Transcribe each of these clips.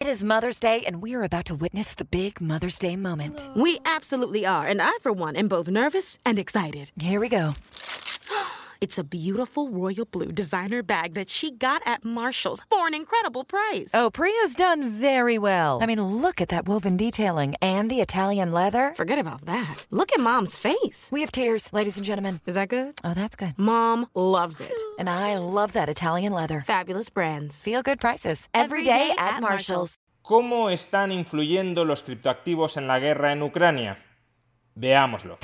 It is Mother's Day, and we are about to witness the big Mother's Day moment. We absolutely are, and I, for one, am both nervous and excited. Here we go. It's a beautiful royal blue designer bag that she got at Marshall's for an incredible price. Oh, Priya's done very well. I mean, look at that woven detailing and the Italian leather. Forget about that. Look at Mom's face. We have tears, ladies and gentlemen. Is that good? Oh, that's good. Mom loves it. And I love that Italian leather. Fabulous brands. Feel good prices. Every day at Marshall's. ¿Cómo están influyendo los criptoactivos en la guerra en Ucrania? Veámoslo.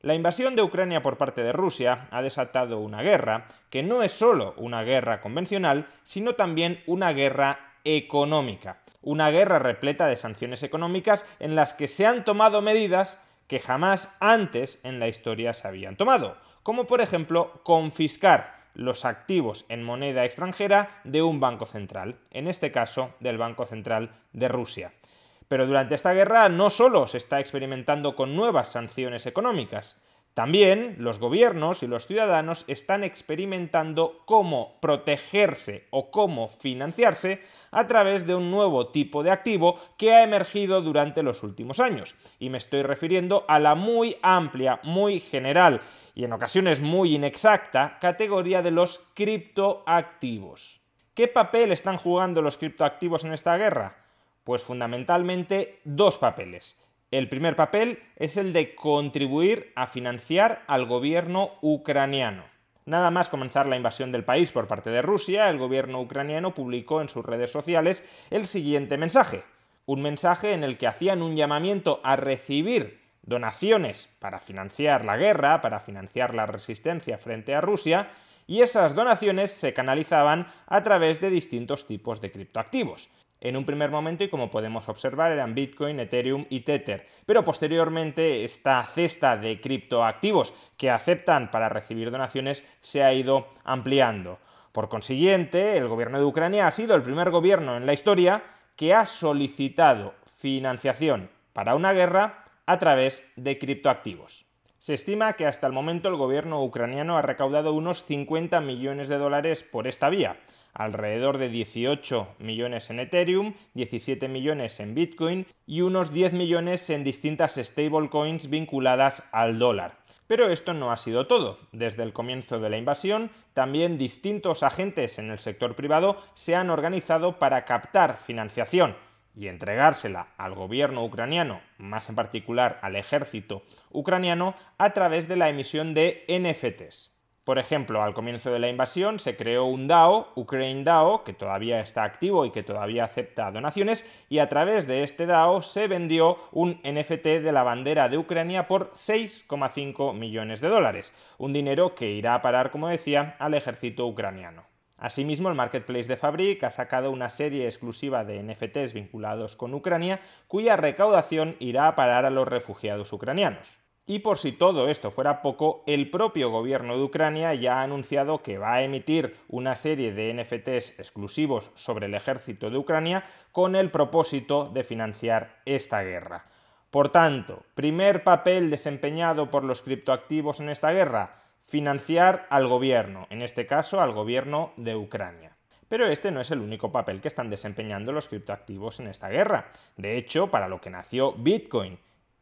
La invasión de Ucrania por parte de Rusia ha desatado una guerra que no es solo una guerra convencional, sino también una guerra económica. Una guerra repleta de sanciones económicas en las que se han tomado medidas que jamás antes en la historia se habían tomado, como por ejemplo confiscar los activos en moneda extranjera de un banco central, en este caso del Banco Central de Rusia. Pero durante esta guerra no solo se está experimentando con nuevas sanciones económicas, también los gobiernos y los ciudadanos están experimentando cómo protegerse o cómo financiarse a través de un nuevo tipo de activo que ha emergido durante los últimos años. Y me estoy refiriendo a la muy amplia, muy general y en ocasiones muy inexacta categoría de los criptoactivos. ¿Qué papel están jugando los criptoactivos en esta guerra? Pues fundamentalmente dos papeles. El primer papel es el de contribuir a financiar al gobierno ucraniano. Nada más comenzar la invasión del país por parte de Rusia, el gobierno ucraniano publicó en sus redes sociales el siguiente mensaje. Un mensaje en el que hacían un llamamiento a recibir donaciones para financiar la guerra, para financiar la resistencia frente a Rusia, y esas donaciones se canalizaban a través de distintos tipos de criptoactivos. En un primer momento, y como podemos observar, eran Bitcoin, Ethereum y Tether. Pero posteriormente esta cesta de criptoactivos que aceptan para recibir donaciones se ha ido ampliando. Por consiguiente, el gobierno de Ucrania ha sido el primer gobierno en la historia que ha solicitado financiación para una guerra a través de criptoactivos. Se estima que hasta el momento el gobierno ucraniano ha recaudado unos 50 millones de dólares por esta vía alrededor de 18 millones en Ethereum, 17 millones en Bitcoin y unos 10 millones en distintas stablecoins vinculadas al dólar. Pero esto no ha sido todo. Desde el comienzo de la invasión, también distintos agentes en el sector privado se han organizado para captar financiación y entregársela al gobierno ucraniano, más en particular al ejército ucraniano, a través de la emisión de NFTs. Por ejemplo, al comienzo de la invasión se creó un DAO, Ukraine DAO, que todavía está activo y que todavía acepta donaciones, y a través de este DAO se vendió un NFT de la bandera de Ucrania por 6,5 millones de dólares, un dinero que irá a parar, como decía, al ejército ucraniano. Asimismo, el marketplace de Fabric ha sacado una serie exclusiva de NFTs vinculados con Ucrania, cuya recaudación irá a parar a los refugiados ucranianos. Y por si todo esto fuera poco, el propio gobierno de Ucrania ya ha anunciado que va a emitir una serie de NFTs exclusivos sobre el ejército de Ucrania con el propósito de financiar esta guerra. Por tanto, primer papel desempeñado por los criptoactivos en esta guerra, financiar al gobierno, en este caso al gobierno de Ucrania. Pero este no es el único papel que están desempeñando los criptoactivos en esta guerra. De hecho, para lo que nació Bitcoin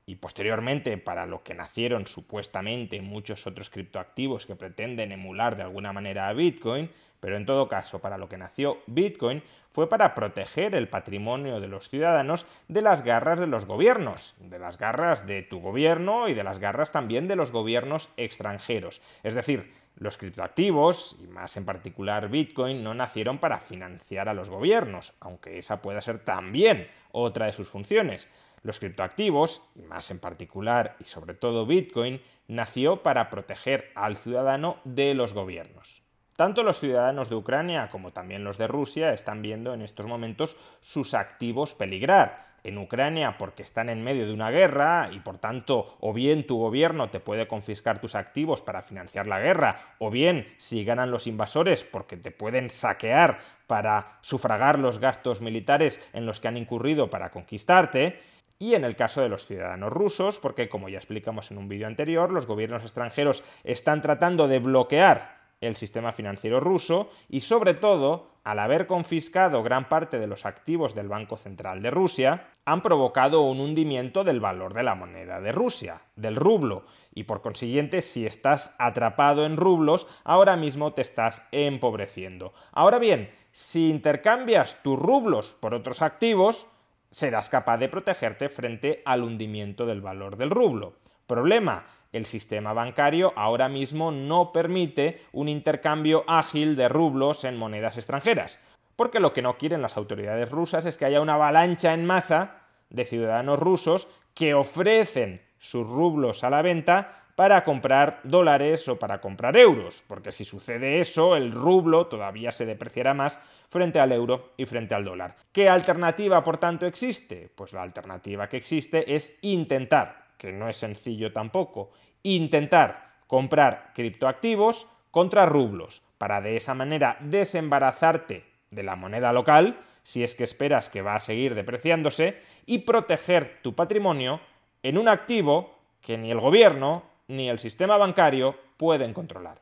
y posteriormente para lo que nacieron supuestamente muchos otros criptoactivos que pretenden emular de alguna manera a Bitcoin, pero en todo caso para lo que nació Bitcoin fue para proteger el patrimonio de los ciudadanos de las garras de los gobiernos, de las garras de tu gobierno y de las garras también de los gobiernos extranjeros. Es decir, los criptoactivos, y más en particular Bitcoin, no nacieron para financiar a los gobiernos, aunque esa pueda ser también otra de sus funciones Los criptoactivos, y más en particular y sobre todo Bitcoin, nació para proteger al ciudadano de los gobiernos. Tanto los ciudadanos de Ucrania como también los de Rusia están viendo en estos momentos sus activos peligrar. En Ucrania porque están en medio de una guerra y por tanto o bien tu gobierno te puede confiscar tus activos para financiar la guerra o bien si ganan los invasores porque te pueden saquear para sufragar los gastos militares en los que han incurrido para conquistarte y en el caso de los ciudadanos rusos, porque como ya explicamos en un vídeo anterior, los gobiernos extranjeros están tratando de bloquear el sistema financiero ruso y sobre todo, al haber confiscado gran parte de los activos del Banco Central de Rusia, han provocado un hundimiento del valor de la moneda de Rusia, del rublo, y por consiguiente, si estás atrapado en rublos, ahora mismo te estás empobreciendo. Ahora bien, si intercambias tus rublos por otros activos, serás capaz de protegerte frente al hundimiento del valor del rublo. Problema, el sistema bancario ahora mismo no permite un intercambio ágil de rublos en monedas extranjeras, porque lo que no quieren las autoridades rusas es que haya una avalancha en masa de ciudadanos rusos que ofrecen sus rublos a la venta para comprar dólares o para comprar euros, porque si sucede eso, el rublo todavía se depreciará más frente al euro y frente al dólar. ¿Qué alternativa, por tanto, existe? Pues la alternativa que existe es intentar que no es sencillo tampoco, intentar comprar criptoactivos contra rublos, para de esa manera desembarazarte de la moneda local, si es que esperas que va a seguir depreciándose, y proteger tu patrimonio en un activo que ni el gobierno ni el sistema bancario pueden controlar.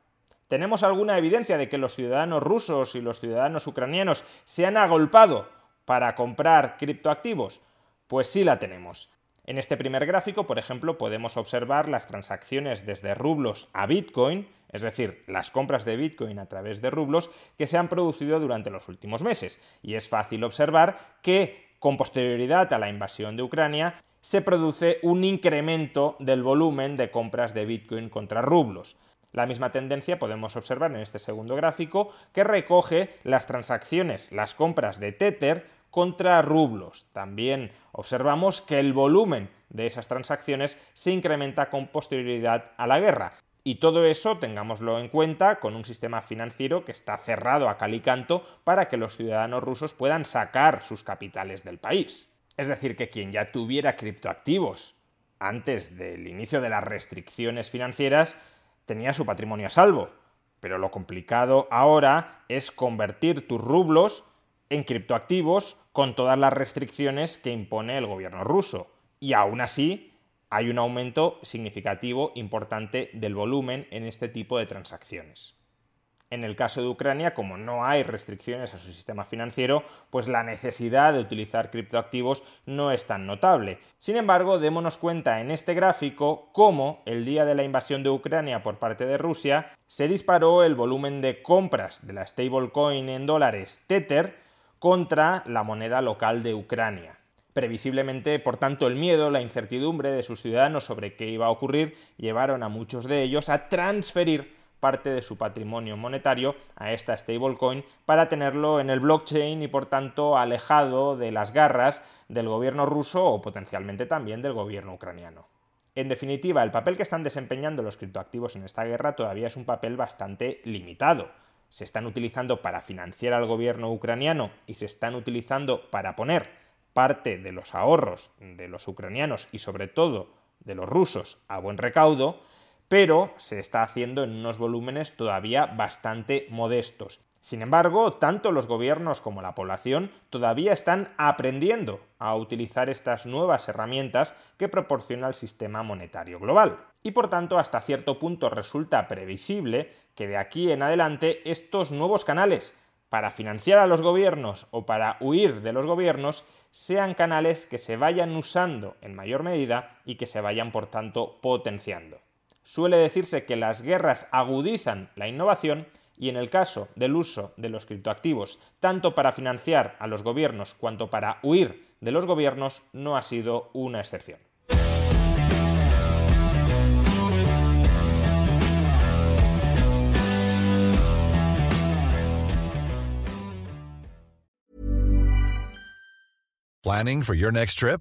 ¿Tenemos alguna evidencia de que los ciudadanos rusos y los ciudadanos ucranianos se han agolpado para comprar criptoactivos? Pues sí la tenemos. En este primer gráfico, por ejemplo, podemos observar las transacciones desde rublos a Bitcoin, es decir, las compras de Bitcoin a través de rublos que se han producido durante los últimos meses. Y es fácil observar que, con posterioridad a la invasión de Ucrania, se produce un incremento del volumen de compras de Bitcoin contra rublos. La misma tendencia podemos observar en este segundo gráfico que recoge las transacciones, las compras de Tether contra rublos. También observamos que el volumen de esas transacciones se incrementa con posterioridad a la guerra. Y todo eso tengámoslo en cuenta con un sistema financiero que está cerrado a cal y canto para que los ciudadanos rusos puedan sacar sus capitales del país. Es decir, que quien ya tuviera criptoactivos antes del inicio de las restricciones financieras tenía su patrimonio a salvo. Pero lo complicado ahora es convertir tus rublos en criptoactivos con todas las restricciones que impone el gobierno ruso. Y aún así hay un aumento significativo importante del volumen en este tipo de transacciones. En el caso de Ucrania, como no hay restricciones a su sistema financiero, pues la necesidad de utilizar criptoactivos no es tan notable. Sin embargo, démonos cuenta en este gráfico cómo el día de la invasión de Ucrania por parte de Rusia se disparó el volumen de compras de la stablecoin en dólares Tether contra la moneda local de Ucrania. Previsiblemente, por tanto, el miedo, la incertidumbre de sus ciudadanos sobre qué iba a ocurrir llevaron a muchos de ellos a transferir parte de su patrimonio monetario a esta stablecoin para tenerlo en el blockchain y por tanto alejado de las garras del gobierno ruso o potencialmente también del gobierno ucraniano. En definitiva, el papel que están desempeñando los criptoactivos en esta guerra todavía es un papel bastante limitado se están utilizando para financiar al gobierno ucraniano y se están utilizando para poner parte de los ahorros de los ucranianos y sobre todo de los rusos a buen recaudo, pero se está haciendo en unos volúmenes todavía bastante modestos. Sin embargo, tanto los gobiernos como la población todavía están aprendiendo a utilizar estas nuevas herramientas que proporciona el sistema monetario global. Y por tanto, hasta cierto punto resulta previsible que de aquí en adelante estos nuevos canales para financiar a los gobiernos o para huir de los gobiernos sean canales que se vayan usando en mayor medida y que se vayan por tanto potenciando. Suele decirse que las guerras agudizan la innovación y en el caso del uso de los criptoactivos, tanto para financiar a los gobiernos cuanto para huir de los gobiernos, no ha sido una excepción. For your next trip?